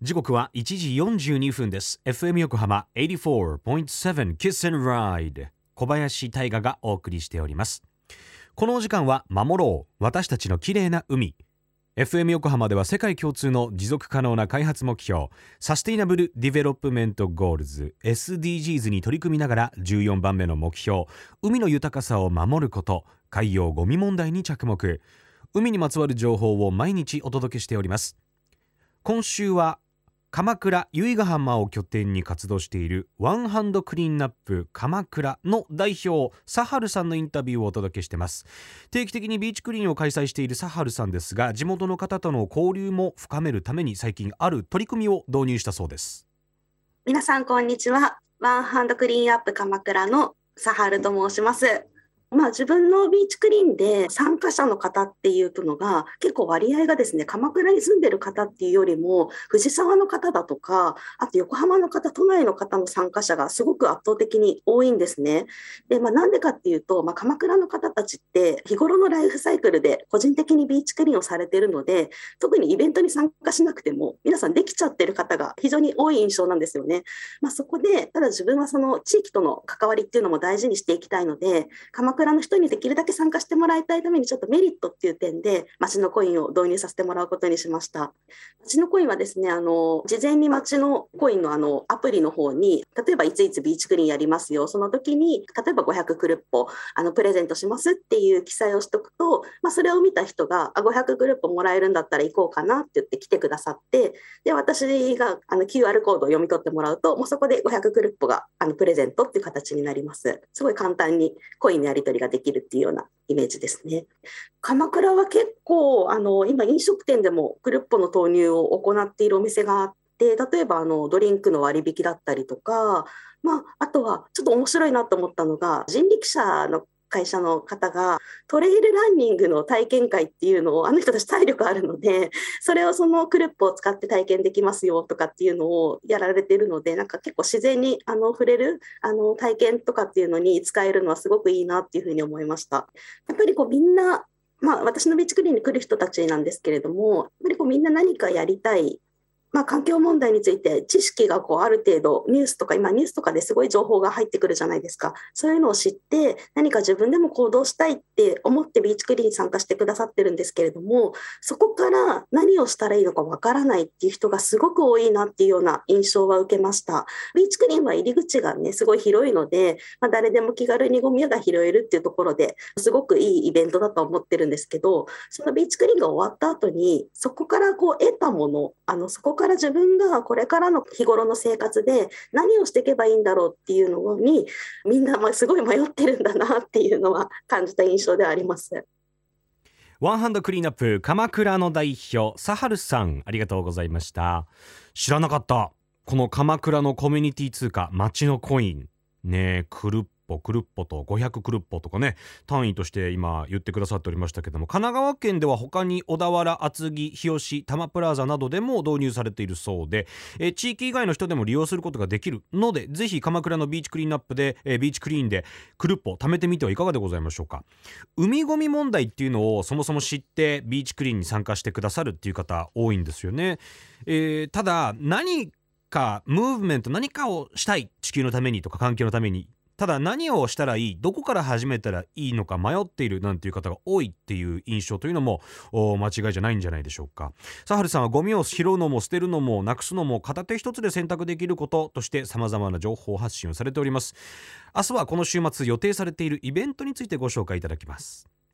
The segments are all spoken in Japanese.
時刻は1時42分です。FM 横浜84.7 Kiss and Ride 小林大賀がお送りしております。このお時間は守ろう。私たちの綺麗な海。FM 横浜では世界共通の持続可能な開発目標 Sustainable Development Goals SDGs に取り組みながら14番目の目標海の豊かさを守ること海洋ゴミ問題に着目。海にまつわる情報を毎日お届けしております。今週は鎌倉由比ヶ浜を拠点に活動しているワンハンドクリーンナップ鎌倉の代表サハルさんのインタビューをお届けしてます。定期的にビーチクリーンを開催しているサハルさんですが地元の方との交流も深めるために最近ある取り組みを導入したそうです。皆さんこんにちは。ワンハンドクリーンアップ鎌倉のサハルと申します。まあ、自分のビーチクリーンで参加者の方っていうのが結構割合がですね鎌倉に住んでる方っていうよりも藤沢の方だとかあと横浜の方都内の方の参加者がすごく圧倒的に多いんですね。で、まあ、なんでかっていうと、まあ、鎌倉の方たちって日頃のライフサイクルで個人的にビーチクリーンをされてるので特にイベントに参加しなくても皆さんできちゃってる方が非常に多い印象なんですよね。まあ、そこでただ自分はその地域との関わりっていうのも大事にしていきたいので鎌倉の人にできるだけ参加してもらいたいためにちょっとメリットっていう点で町のコインを導入させてもらうことにしました。町のコインはですねあの事前に町のコインのあのアプリの方に例えばいついつビーチクリーンやりますよ。その時に例えば500クルッポあのプレゼントしますっていう記載をしとくと、まあ、それを見た人があ500クルッポもらえるんだったら行こうかなって言って来てくださってで私があの QR コードを読み取ってもらうともうそこで500クルッポがあのプレゼントっていう形になります。すごい簡単にコインのやり取りができるっていうようなイメージですね。鎌倉は結構あの今飲食店でもクルッポの投入を行っているお店があって例えばあのドリンクの割引だったりとか、まあ、あとはちょっと面白いなと思ったのが人力車の会社の方がトレイルランニングの体験会っていうのをあの人たち体力あるのでそれをそのクルップを使って体験できますよとかっていうのをやられてるのでなんか結構自然にあの触れるあの体験とかっていうのに使えるのはすごくいいなっていうふうに思いました。やっぱりこうみんなまあ、私のビーチクリーンに来る人たちなんですけれども、やっぱりこうみんな何かやりたいまあ、環境問題について知識がこうある程度ニュースとか今ニュースとかですごい情報が入ってくるじゃないですか。そういうのを知って何か自分でも行動したいって思ってビーチクリーンに参加してくださってるんですけれどもそこから何をしたらいいのかわからないっていう人がすごく多いなっていうような印象は受けました。ビーチクリーンは入り口がねすごい広いので、まあ、誰でも気軽にゴミが拾えるっていうところですごくいいイベントだと思ってるんですけどそのビーチクリーンが終わった後にそこからこう得たものあのそこから自分がこれからの日頃の生活で何をしていけばいいんだろうっていうのにみんなすごい迷ってるんだなっていうのは感じた印象ではあります。ワンハンドクリーンアップ鎌倉の代表サハルさんありがとうございました。知らなかった。この鎌倉のコミュニティ通貨町のコイン。ねえくるっ歩クルッポと500クルッポとかね単位として今言ってくださっておりましたけども神奈川県では他に小田原厚木日吉多摩プラザなどでも導入されているそうでえ地域以外の人でも利用することができるのでぜひ鎌倉のビーチクリーンアップでえビーチクリーンでクルッポ貯めてみてはいかがでございましょうか。海ゴミ問題っていうのをそもそも知ってビーチクリーンに参加してくださるっていう方多いんですよね、えー、ただ何かムーブメント何かをしたい地球のためにとか環境のためにただ何をしたらいいどこから始めたらいいのか迷っているなんていう方が多いっていう印象というのも間違いじゃないんじゃないでしょうか。サハルさんはゴミを拾うのも捨てるのもなくすのも片手一つで選択できることとして様々な情報発信をされております。明日はこの週末予定されているイベントについてご紹介いただきます。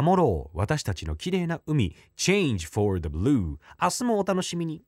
守ろう。私たちの綺麗な海。Change for the Blue 明日もお楽しみに。